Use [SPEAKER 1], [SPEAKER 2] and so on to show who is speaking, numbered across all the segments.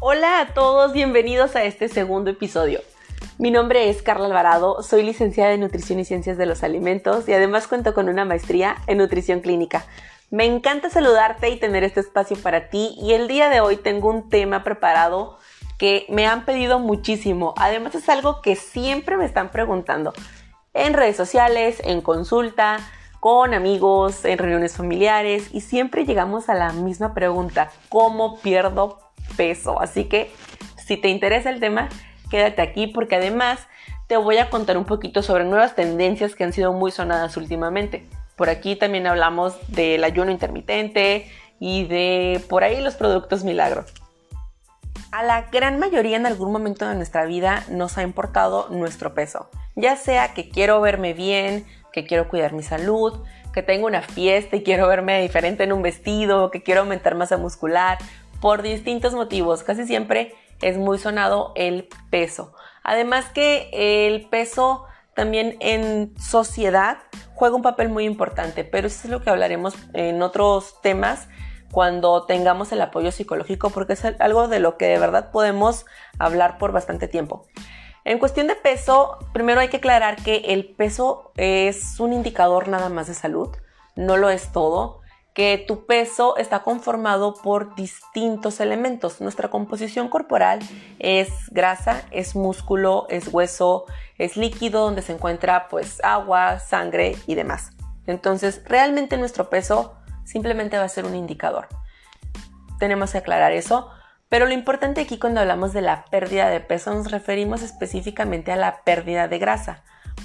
[SPEAKER 1] Hola a todos, bienvenidos a este segundo episodio. Mi nombre es Carla Alvarado, soy licenciada en Nutrición y Ciencias de los Alimentos y además cuento con una maestría en Nutrición Clínica. Me encanta saludarte y tener este espacio para ti y el día de hoy tengo un tema preparado que me han pedido muchísimo. Además es algo que siempre me están preguntando en redes sociales, en consulta, con amigos, en reuniones familiares y siempre llegamos a la misma pregunta, ¿cómo pierdo peso. Así que si te interesa el tema, quédate aquí porque además te voy a contar un poquito sobre nuevas tendencias que han sido muy sonadas últimamente. Por aquí también hablamos del ayuno intermitente y de por ahí los productos milagro. A la gran mayoría en algún momento de nuestra vida nos ha importado nuestro peso. Ya sea que quiero verme bien, que quiero cuidar mi salud, que tengo una fiesta y quiero verme diferente en un vestido, que quiero aumentar masa muscular por distintos motivos. Casi siempre es muy sonado el peso. Además que el peso también en sociedad juega un papel muy importante, pero eso es lo que hablaremos en otros temas cuando tengamos el apoyo psicológico, porque es algo de lo que de verdad podemos hablar por bastante tiempo. En cuestión de peso, primero hay que aclarar que el peso es un indicador nada más de salud, no lo es todo que tu peso está conformado por distintos elementos. Nuestra composición corporal es grasa, es músculo, es hueso, es líquido donde se encuentra pues agua, sangre y demás. Entonces, realmente nuestro peso simplemente va a ser un indicador. Tenemos que aclarar eso. Pero lo importante aquí cuando hablamos de la pérdida de peso nos referimos específicamente a la pérdida de grasa.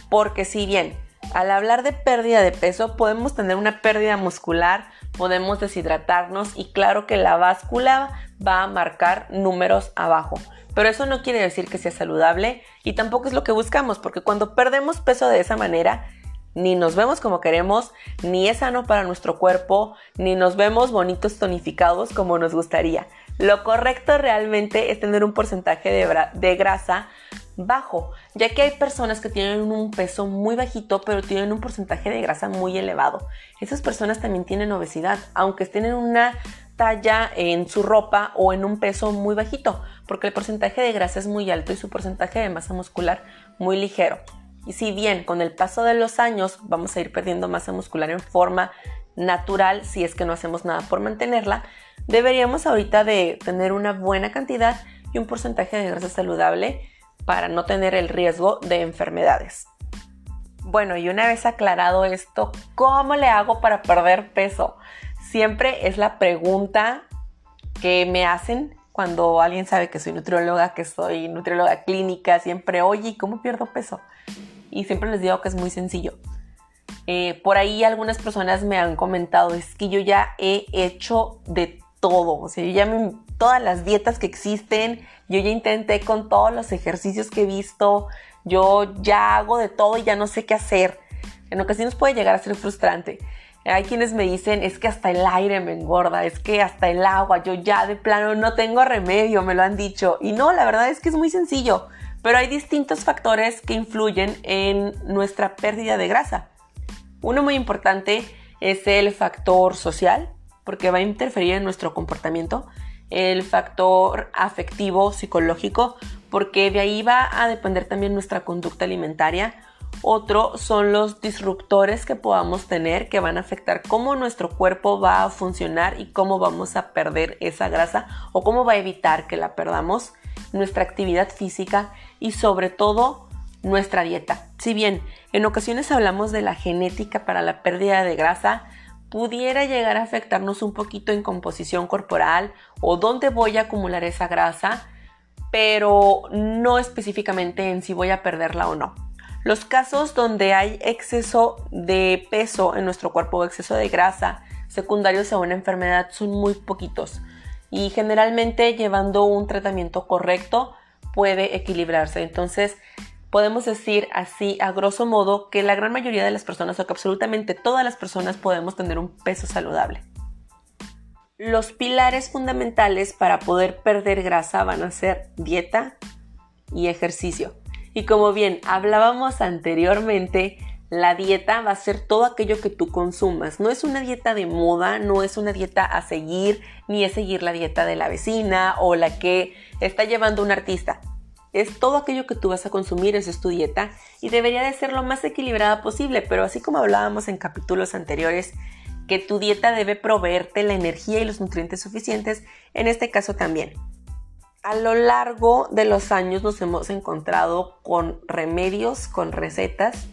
[SPEAKER 1] Porque si bien al hablar de pérdida de peso podemos tener una pérdida muscular, podemos deshidratarnos y claro que la báscula va a marcar números abajo. Pero eso no quiere decir que sea saludable y tampoco es lo que buscamos, porque cuando perdemos peso de esa manera, ni nos vemos como queremos, ni es sano para nuestro cuerpo, ni nos vemos bonitos tonificados como nos gustaría. Lo correcto realmente es tener un porcentaje de, de grasa bajo, ya que hay personas que tienen un peso muy bajito, pero tienen un porcentaje de grasa muy elevado. Esas personas también tienen obesidad, aunque estén en una talla en su ropa o en un peso muy bajito, porque el porcentaje de grasa es muy alto y su porcentaje de masa muscular muy ligero. Y si bien con el paso de los años vamos a ir perdiendo masa muscular en forma natural, si es que no hacemos nada por mantenerla, deberíamos ahorita de tener una buena cantidad y un porcentaje de grasa saludable para no tener el riesgo de enfermedades. Bueno, y una vez aclarado esto, ¿cómo le hago para perder peso? Siempre es la pregunta que me hacen cuando alguien sabe que soy nutrióloga, que soy nutrióloga clínica, siempre, oye, ¿cómo pierdo peso? Y siempre les digo que es muy sencillo. Eh, por ahí algunas personas me han comentado, es que yo ya he hecho de todo, o sea, yo ya me, todas las dietas que existen, yo ya intenté con todos los ejercicios que he visto, yo ya hago de todo y ya no sé qué hacer. En ocasiones puede llegar a ser frustrante. Hay quienes me dicen, es que hasta el aire me engorda, es que hasta el agua, yo ya de plano no tengo remedio, me lo han dicho. Y no, la verdad es que es muy sencillo, pero hay distintos factores que influyen en nuestra pérdida de grasa. Uno muy importante es el factor social, porque va a interferir en nuestro comportamiento el factor afectivo psicológico, porque de ahí va a depender también nuestra conducta alimentaria. Otro son los disruptores que podamos tener que van a afectar cómo nuestro cuerpo va a funcionar y cómo vamos a perder esa grasa o cómo va a evitar que la perdamos, nuestra actividad física y sobre todo nuestra dieta. Si bien en ocasiones hablamos de la genética para la pérdida de grasa, pudiera llegar a afectarnos un poquito en composición corporal o dónde voy a acumular esa grasa, pero no específicamente en si voy a perderla o no. Los casos donde hay exceso de peso en nuestro cuerpo o exceso de grasa secundarios a una enfermedad son muy poquitos y generalmente llevando un tratamiento correcto puede equilibrarse. Entonces, podemos decir así a grosso modo que la gran mayoría de las personas o que absolutamente todas las personas podemos tener un peso saludable. Los pilares fundamentales para poder perder grasa van a ser dieta y ejercicio. Y como bien hablábamos anteriormente, La dieta va a ser todo aquello que tú consumas. No es una dieta de moda, no es una dieta a seguir, ni es seguir la dieta de la vecina o la que está llevando un artista. Es todo aquello que tú vas a consumir, esa es tu dieta y debería de ser lo más equilibrada posible, pero así como hablábamos en capítulos anteriores, que tu dieta debe proveerte la energía y los nutrientes suficientes, en este caso también. A lo largo de los años nos hemos encontrado con remedios, con recetas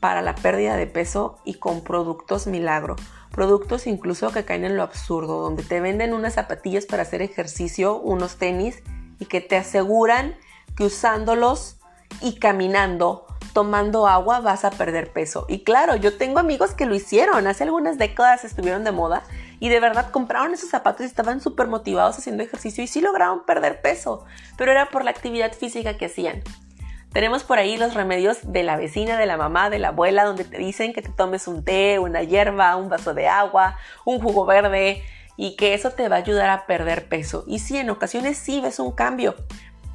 [SPEAKER 1] para la pérdida de peso y con productos milagro. Productos incluso que caen en lo absurdo, donde te venden unas zapatillas para hacer ejercicio, unos tenis y que te aseguran que usándolos y caminando, tomando agua, vas a perder peso. Y claro, yo tengo amigos que lo hicieron, hace algunas décadas estuvieron de moda y de verdad compraron esos zapatos y estaban súper motivados haciendo ejercicio y sí lograron perder peso, pero era por la actividad física que hacían. Tenemos por ahí los remedios de la vecina, de la mamá, de la abuela, donde te dicen que te tomes un té, una hierba, un vaso de agua, un jugo verde y que eso te va a ayudar a perder peso. Y sí, en ocasiones sí ves un cambio,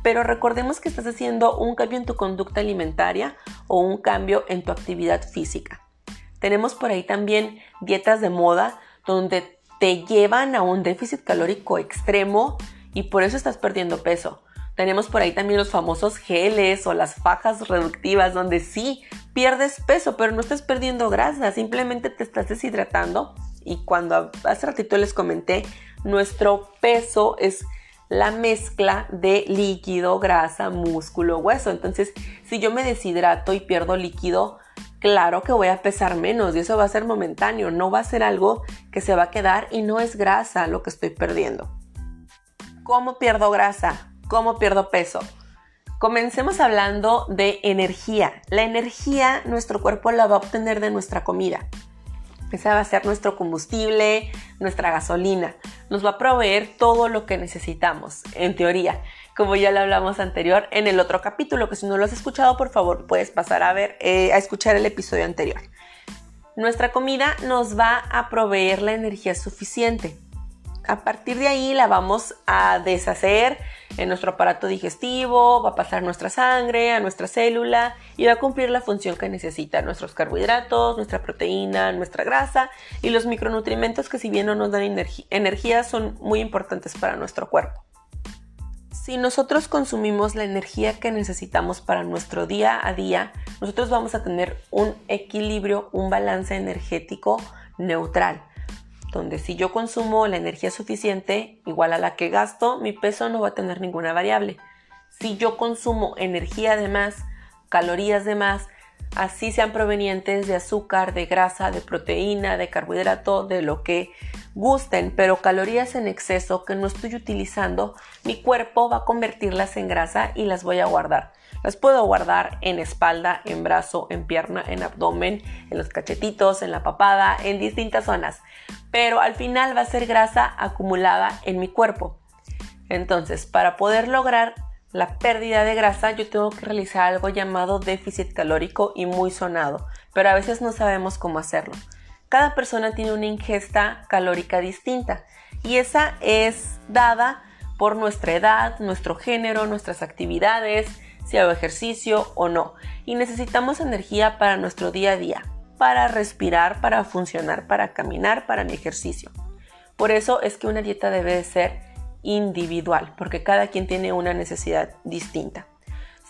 [SPEAKER 1] pero recordemos que estás haciendo un cambio en tu conducta alimentaria o un cambio en tu actividad física. Tenemos por ahí también dietas de moda donde te llevan a un déficit calórico extremo y por eso estás perdiendo peso. Tenemos por ahí también los famosos geles o las fajas reductivas donde sí pierdes peso, pero no estás perdiendo grasa, simplemente te estás deshidratando. Y cuando hace ratito les comenté, nuestro peso es la mezcla de líquido, grasa, músculo, hueso. Entonces, si yo me deshidrato y pierdo líquido, claro que voy a pesar menos y eso va a ser momentáneo, no va a ser algo que se va a quedar y no es grasa lo que estoy perdiendo. ¿Cómo pierdo grasa? ¿Cómo pierdo peso? Comencemos hablando de energía. La energía nuestro cuerpo la va a obtener de nuestra comida. Esa va a ser nuestro combustible, nuestra gasolina. Nos va a proveer todo lo que necesitamos, en teoría, como ya lo hablamos anterior en el otro capítulo, que si no lo has escuchado, por favor, puedes pasar a ver, eh, a escuchar el episodio anterior. Nuestra comida nos va a proveer la energía suficiente. A partir de ahí la vamos a deshacer en nuestro aparato digestivo, va a pasar nuestra sangre, a nuestra célula y va a cumplir la función que necesita nuestros carbohidratos, nuestra proteína, nuestra grasa y los micronutrientes que si bien no nos dan energía son muy importantes para nuestro cuerpo. Si nosotros consumimos la energía que necesitamos para nuestro día a día, nosotros vamos a tener un equilibrio, un balance energético neutral donde si yo consumo la energía suficiente igual a la que gasto, mi peso no va a tener ninguna variable. Si yo consumo energía de más, calorías de más, así sean provenientes de azúcar, de grasa, de proteína, de carbohidrato, de lo que gusten, pero calorías en exceso que no estoy utilizando, mi cuerpo va a convertirlas en grasa y las voy a guardar. Las puedo guardar en espalda, en brazo, en pierna, en abdomen, en los cachetitos, en la papada, en distintas zonas. Pero al final va a ser grasa acumulada en mi cuerpo. Entonces, para poder lograr la pérdida de grasa, yo tengo que realizar algo llamado déficit calórico y muy sonado, pero a veces no sabemos cómo hacerlo. Cada persona tiene una ingesta calórica distinta y esa es dada por nuestra edad, nuestro género, nuestras actividades, si hago ejercicio o no. Y necesitamos energía para nuestro día a día, para respirar, para funcionar, para caminar, para mi ejercicio. Por eso es que una dieta debe de ser individual, porque cada quien tiene una necesidad distinta.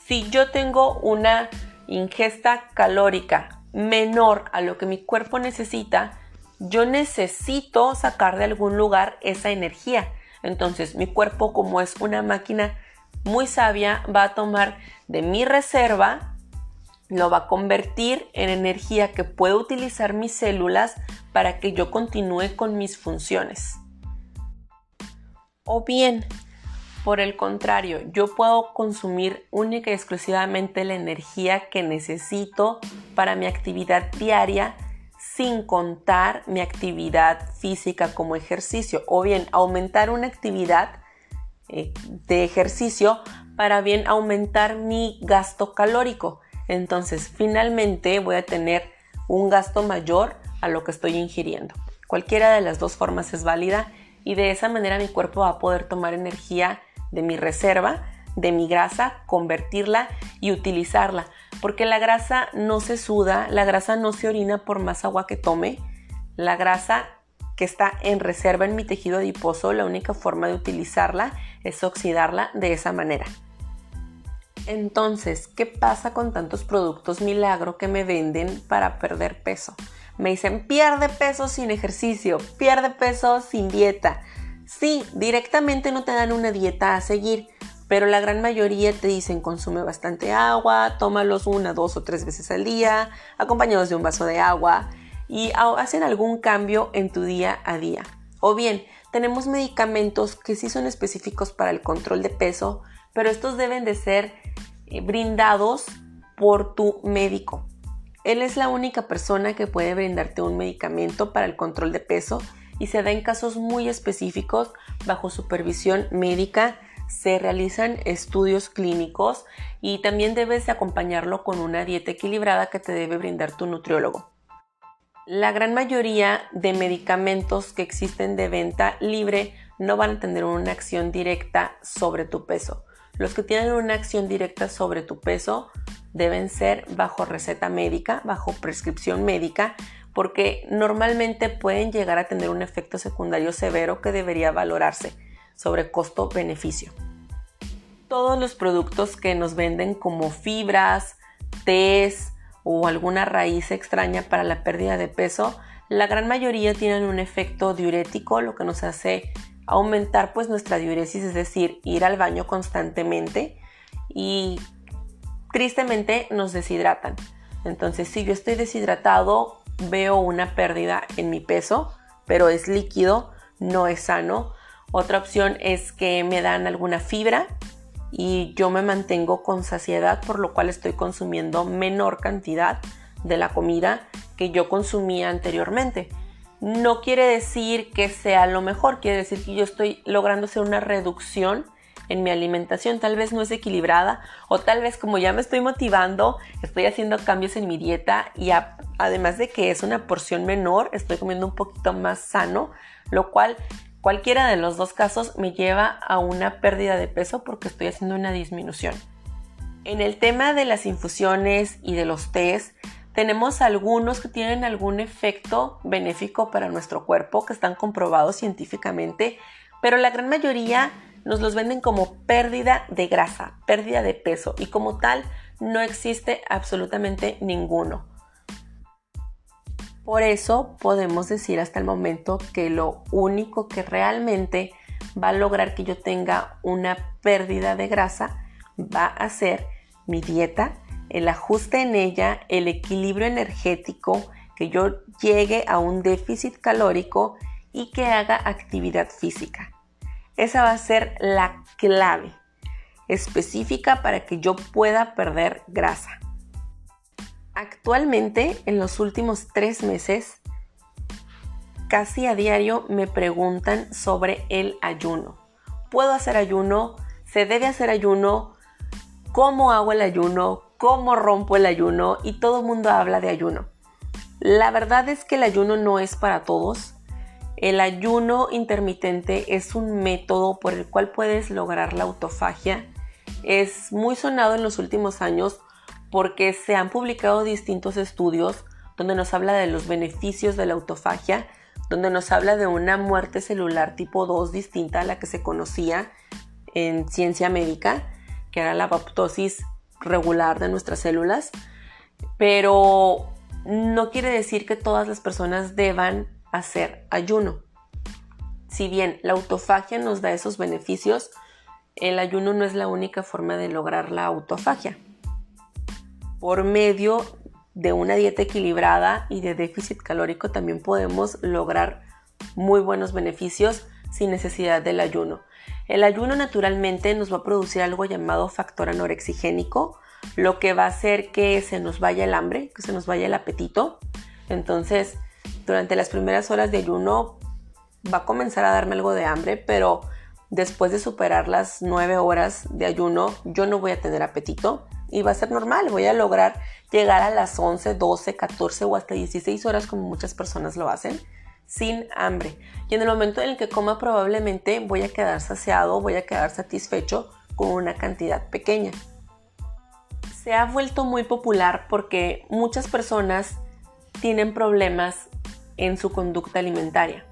[SPEAKER 1] Si yo tengo una ingesta calórica menor a lo que mi cuerpo necesita, yo necesito sacar de algún lugar esa energía. Entonces mi cuerpo como es una máquina muy sabia va a tomar de mi reserva, lo va a convertir en energía que puedo utilizar mis células para que yo continúe con mis funciones. O bien, por el contrario, yo puedo consumir única y exclusivamente la energía que necesito para mi actividad diaria sin contar mi actividad física como ejercicio o bien aumentar una actividad eh, de ejercicio para bien aumentar mi gasto calórico. Entonces, finalmente voy a tener un gasto mayor a lo que estoy ingiriendo. Cualquiera de las dos formas es válida y de esa manera mi cuerpo va a poder tomar energía de mi reserva de mi grasa, convertirla y utilizarla. Porque la grasa no se suda, la grasa no se orina por más agua que tome. La grasa que está en reserva en mi tejido adiposo, la única forma de utilizarla es oxidarla de esa manera. Entonces, ¿qué pasa con tantos productos milagro que me venden para perder peso? Me dicen, pierde peso sin ejercicio, pierde peso sin dieta. Sí, directamente no te dan una dieta a seguir, pero la gran mayoría te dicen consume bastante agua, tómalos una, dos o tres veces al día, acompañados de un vaso de agua y hacen algún cambio en tu día a día. O bien, tenemos medicamentos que sí son específicos para el control de peso, pero estos deben de ser eh, brindados por tu médico. Él es la única persona que puede brindarte un medicamento para el control de peso y se da en casos muy específicos bajo supervisión médica. Se realizan estudios clínicos y también debes de acompañarlo con una dieta equilibrada que te debe brindar tu nutriólogo. La gran mayoría de medicamentos que existen de venta libre no van a tener una acción directa sobre tu peso. Los que tienen una acción directa sobre tu peso deben ser bajo receta médica, bajo prescripción médica, porque normalmente pueden llegar a tener un efecto secundario severo que debería valorarse sobre costo-beneficio. Todos los productos que nos venden como fibras, tés o alguna raíz extraña para la pérdida de peso, la gran mayoría tienen un efecto diurético, lo que nos hace aumentar pues nuestra diuresis, es decir, ir al baño constantemente y tristemente nos deshidratan. Entonces, si yo estoy deshidratado, veo una pérdida en mi peso, pero es líquido, no es sano. Otra opción es que me dan alguna fibra y yo me mantengo con saciedad, por lo cual estoy consumiendo menor cantidad de la comida que yo consumía anteriormente. No quiere decir que sea lo mejor, quiere decir que yo estoy logrando hacer una reducción en mi alimentación. Tal vez no es equilibrada o tal vez como ya me estoy motivando, estoy haciendo cambios en mi dieta y además de que es una porción menor, estoy comiendo un poquito más sano, lo cual cualquiera de los dos casos me lleva a una pérdida de peso porque estoy haciendo una disminución. En el tema de las infusiones y de los tés, tenemos algunos que tienen algún efecto benéfico para nuestro cuerpo, que están comprobados científicamente, pero la gran mayoría nos los venden como pérdida de grasa, pérdida de peso y como tal no existe absolutamente ninguno. Por eso podemos decir hasta el momento que lo único que realmente va a lograr que yo tenga una pérdida de grasa va a ser mi dieta, el ajuste en ella, el equilibrio energético, que yo llegue a un déficit calórico y que haga actividad física. Esa va a ser la clave específica para que yo pueda perder grasa. Actualmente, en los últimos tres meses, casi a diario me preguntan sobre el ayuno. ¿Puedo hacer ayuno? ¿Se debe hacer ayuno? ¿Cómo hago el ayuno? ¿Cómo rompo el ayuno? Y todo el mundo habla de ayuno. La verdad es que el ayuno no es para todos. El ayuno intermitente es un método por el cual puedes lograr la autofagia. Es muy sonado en los últimos años porque se han publicado distintos estudios donde nos habla de los beneficios de la autofagia, donde nos habla de una muerte celular tipo 2 distinta a la que se conocía en ciencia médica, que era la apoptosis regular de nuestras células, pero no quiere decir que todas las personas deban hacer ayuno. Si bien la autofagia nos da esos beneficios, el ayuno no es la única forma de lograr la autofagia. Por medio de una dieta equilibrada y de déficit calórico también podemos lograr muy buenos beneficios sin necesidad del ayuno. El ayuno naturalmente nos va a producir algo llamado factor anorexigénico, lo que va a hacer que se nos vaya el hambre, que se nos vaya el apetito. Entonces, durante las primeras horas de ayuno va a comenzar a darme algo de hambre, pero después de superar las 9 horas de ayuno yo no voy a tener apetito y va a ser normal, voy a lograr llegar a las 11, 12, 14 o hasta 16 horas como muchas personas lo hacen sin hambre. Y en el momento en el que coma probablemente voy a quedar saciado, voy a quedar satisfecho con una cantidad pequeña. Se ha vuelto muy popular porque muchas personas tienen problemas en su conducta alimentaria.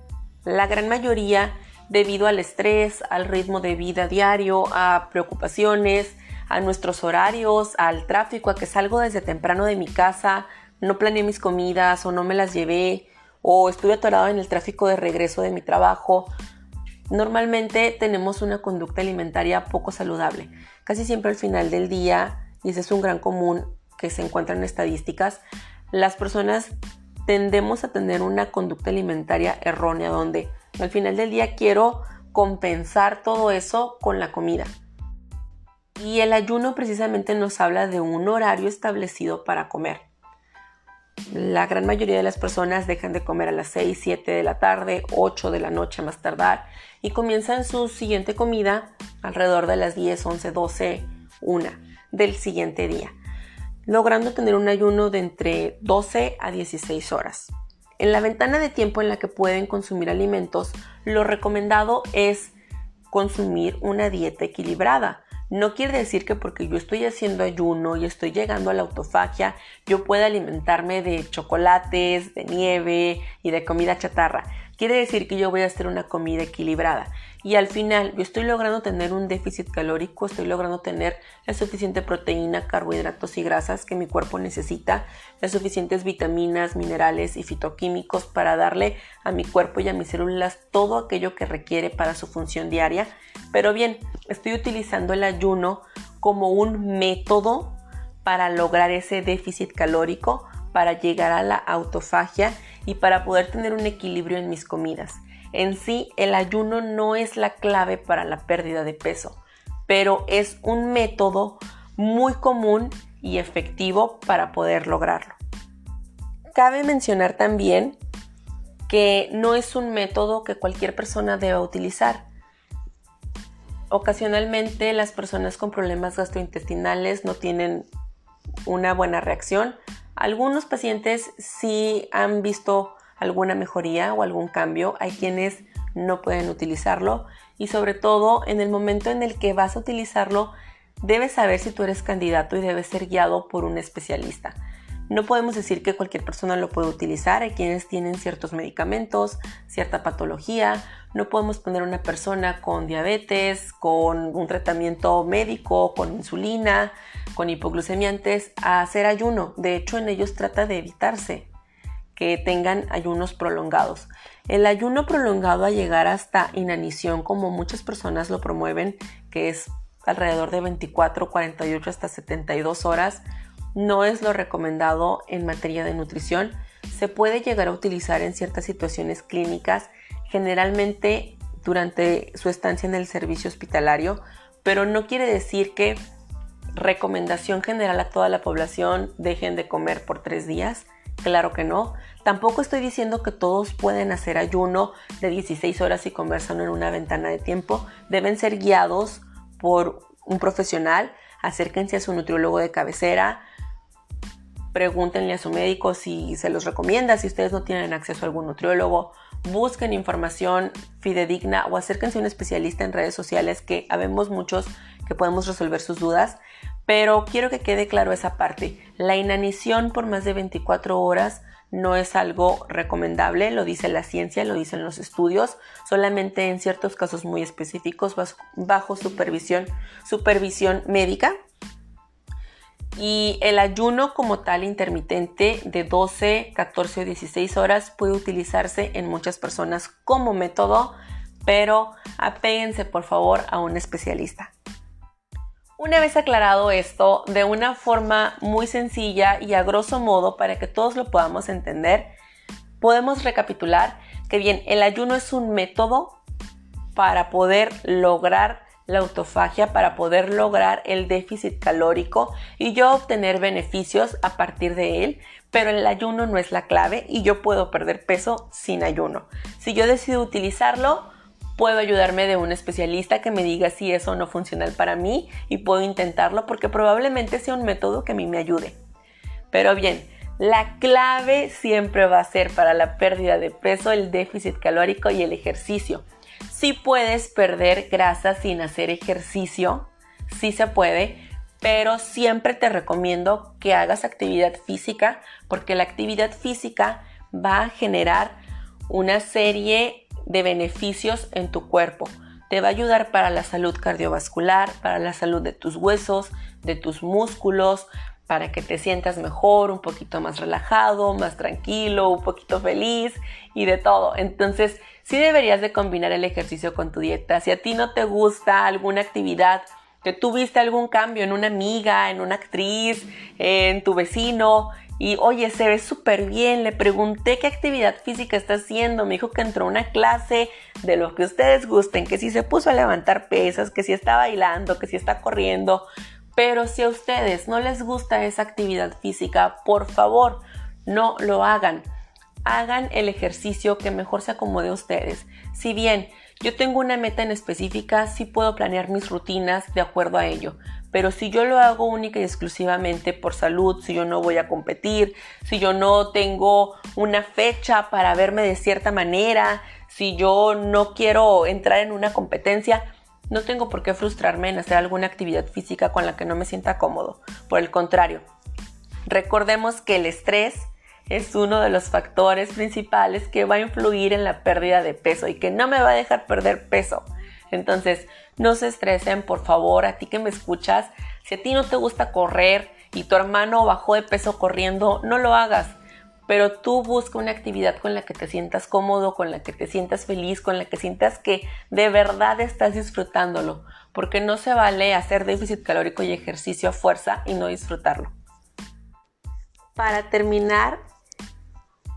[SPEAKER 1] La gran mayoría debido al estrés, al ritmo de vida diario, a preocupaciones, a nuestros horarios, al tráfico, a que salgo desde temprano de mi casa, no planeé mis comidas o no me las llevé o estuve atorado en el tráfico de regreso de mi trabajo. Normalmente tenemos una conducta alimentaria poco saludable. Casi siempre al final del día, y ese es un gran común que se encuentra en estadísticas, las personas tendemos a tener una conducta alimentaria errónea donde al final del día quiero compensar todo eso con la comida. Y el ayuno precisamente nos habla de un horario establecido para comer. La gran mayoría de las personas dejan de comer a las 6, 7 de la tarde, 8 de la noche más tardar y comienzan su siguiente comida alrededor de las 10, 11, 12, 1 del siguiente día, logrando tener un ayuno de entre 12 a 16 horas. En la ventana de tiempo en la que pueden consumir alimentos, lo recomendado es consumir una dieta equilibrada no quiere decir que porque yo estoy haciendo ayuno y estoy llegando a la autofagia, yo pueda alimentarme de chocolates, de nieve y de comida chatarra. Quiere decir que yo voy a hacer una comida equilibrada. Y al final yo estoy logrando tener un déficit calórico, estoy logrando tener la suficiente proteína, carbohidratos y grasas que mi cuerpo necesita, las suficientes vitaminas, minerales y fitoquímicos para darle a mi cuerpo y a mis células todo aquello que requiere para su función diaria. Pero bien, estoy utilizando el ayuno como un método para lograr ese déficit calórico, para llegar a la autofagia y para poder tener un equilibrio en mis comidas. En sí, el ayuno no es la clave para la pérdida de peso, pero es un método muy común y efectivo para poder lograrlo. Cabe mencionar también que no es un método que cualquier persona deba utilizar. Ocasionalmente las personas con problemas gastrointestinales no tienen una buena reacción algunos pacientes sí han visto alguna mejoría o algún cambio, hay quienes no pueden utilizarlo y sobre todo en el momento en el que vas a utilizarlo debes saber si tú eres candidato y debes ser guiado por un especialista. No podemos decir que cualquier persona lo puede utilizar, hay quienes tienen ciertos medicamentos, cierta patología, no podemos poner a una persona con diabetes, con un tratamiento médico, con insulina, con hipoglucemiantes a hacer ayuno. De hecho, en ellos trata de evitarse que tengan ayunos prolongados. El ayuno prolongado a llegar hasta inanición, como muchas personas lo promueven, que es alrededor de 24, 48 hasta 72 horas, no es lo recomendado en materia de nutrición. Se puede llegar a utilizar en ciertas situaciones clínicas, generalmente durante su estancia en el servicio hospitalario, pero no quiere decir que recomendación general a toda la población dejen de comer por tres días. Claro que no. Tampoco estoy diciendo que todos pueden hacer ayuno de 16 horas y comer solo en una ventana de tiempo. Deben ser guiados por un profesional. Acérquense a su nutriólogo de cabecera pregúntenle a su médico si se los recomienda, si ustedes no tienen acceso a algún nutriólogo, busquen información fidedigna o acérquense a un especialista en redes sociales que habemos muchos que podemos resolver sus dudas. Pero quiero que quede claro esa parte. La inanición por más de 24 horas no es algo recomendable, lo dice la ciencia, lo dicen los estudios, solamente en ciertos casos muy específicos bajo supervisión, supervisión médica y el ayuno como tal intermitente de 12, 14 o 16 horas puede utilizarse en muchas personas como método, pero apéguense por favor a un especialista. Una vez aclarado esto, de una forma muy sencilla y a grosso modo para que todos lo podamos entender, podemos recapitular que bien, el ayuno es un método para poder lograr la autofagia para poder lograr el déficit calórico y yo obtener beneficios a partir de él, pero el ayuno no es la clave y yo puedo perder peso sin ayuno. Si yo decido utilizarlo, puedo ayudarme de un especialista que me diga si eso no funciona para mí y puedo intentarlo porque probablemente sea un método que a mí me ayude. Pero bien, la clave siempre va a ser para la pérdida de peso el déficit calórico y el ejercicio. Si puedes perder grasa sin hacer ejercicio, sí se puede, pero siempre te recomiendo que hagas actividad física porque la actividad física va a generar una serie de beneficios en tu cuerpo. Te va a ayudar para la salud cardiovascular, para la salud de tus huesos, de tus músculos, para que te sientas mejor, un poquito más relajado, más tranquilo, un poquito feliz y de todo. Entonces, sí deberías de combinar el ejercicio con tu dieta. Si a ti no te gusta alguna actividad, que tú viste algún cambio en una amiga, en una actriz, en tu vecino, y oye, se ve súper bien, le pregunté qué actividad física está haciendo, me dijo que entró a una clase de lo que ustedes gusten, que si se puso a levantar pesas, que si está bailando, que si está corriendo, pero si a ustedes no les gusta esa actividad física, por favor, no lo hagan. Hagan el ejercicio que mejor se acomode a ustedes. Si bien yo tengo una meta en específica, sí puedo planear mis rutinas de acuerdo a ello. Pero si yo lo hago única y exclusivamente por salud, si yo no voy a competir, si yo no tengo una fecha para verme de cierta manera, si yo no quiero entrar en una competencia, no tengo por qué frustrarme en hacer alguna actividad física con la que no me sienta cómodo. Por el contrario, recordemos que el estrés es uno de los factores principales que va a influir en la pérdida de peso y que no me va a dejar perder peso. Entonces, no se estresen, por favor, a ti que me escuchas, si a ti no te gusta correr y tu hermano bajó de peso corriendo, no lo hagas. Pero tú busca una actividad con la que te sientas cómodo, con la que te sientas feliz, con la que sientas que de verdad estás disfrutándolo. Porque no se vale hacer déficit calórico y ejercicio a fuerza y no disfrutarlo. Para terminar,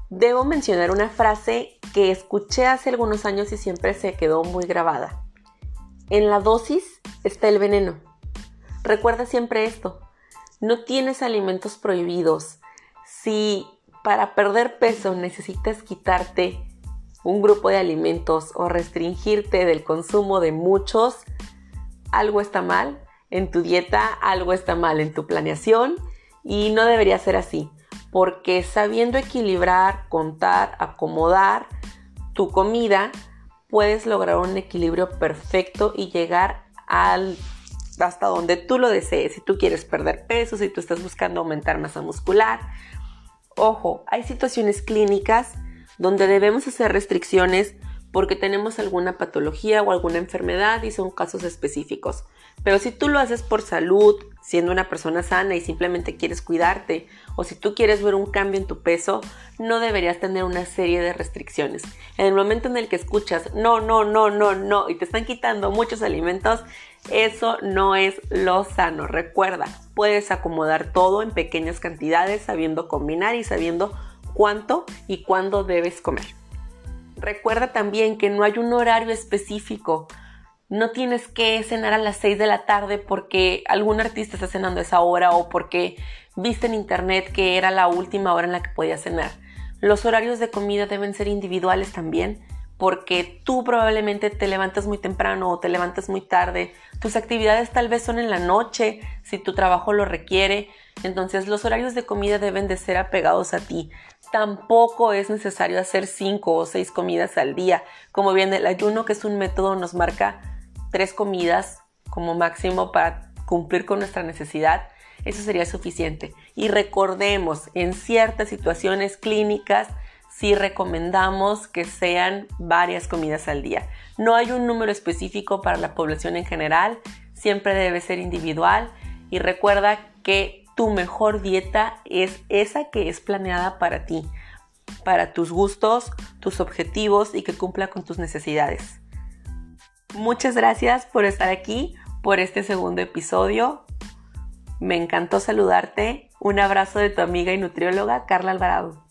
[SPEAKER 1] debo mencionar una frase que escuché hace algunos años y siempre se quedó muy grabada. En la dosis está el veneno. Recuerda siempre esto. No tienes alimentos prohibidos. Si para perder peso necesitas quitarte un grupo de alimentos o restringirte del consumo de muchos, algo está mal en tu dieta, algo está mal en tu planeación y no debería ser así, porque sabiendo equilibrar, contar, acomodar tu comida, puedes lograr un equilibrio perfecto y llegar al hasta donde tú lo desees. Si tú quieres perder peso, si tú estás buscando aumentar masa muscular. Ojo, hay situaciones clínicas donde debemos hacer restricciones porque tenemos alguna patología o alguna enfermedad y son casos específicos. Pero si tú lo haces por salud, siendo una persona sana y simplemente quieres cuidarte, o si tú quieres ver un cambio en tu peso, no deberías tener una serie de restricciones. En el momento en el que escuchas no, no, no, no, no, y te están quitando muchos alimentos, eso no es lo sano. Recuerda, puedes acomodar todo en pequeñas cantidades, sabiendo combinar y sabiendo cuánto y cuándo debes comer. Recuerda también que no hay un horario específico no tienes que cenar a las 6 de la tarde porque algún artista está cenando a esa hora o porque viste en internet que era la última hora en la que podías cenar. Los horarios de comida deben ser individuales también porque tú probablemente te levantas muy temprano o te levantas muy tarde. Tus actividades tal vez son en la noche si tu trabajo lo requiere. Entonces los horarios de comida deben de ser apegados a ti. Tampoco es necesario hacer 5 o 6 comidas al día. Como bien el ayuno, que es un método, nos marca tres comidas como máximo para cumplir con nuestra necesidad, eso sería suficiente. Y recordemos, en ciertas situaciones clínicas, sí recomendamos que sean varias comidas al día. No hay un número específico para la población en general, siempre debe ser individual y recuerda que tu mejor dieta es esa que es planeada para ti, para tus gustos, tus objetivos y que cumpla con tus necesidades. Muchas gracias por estar aquí, por este segundo episodio. Me encantó saludarte. Un abrazo de tu amiga y nutrióloga Carla Alvarado.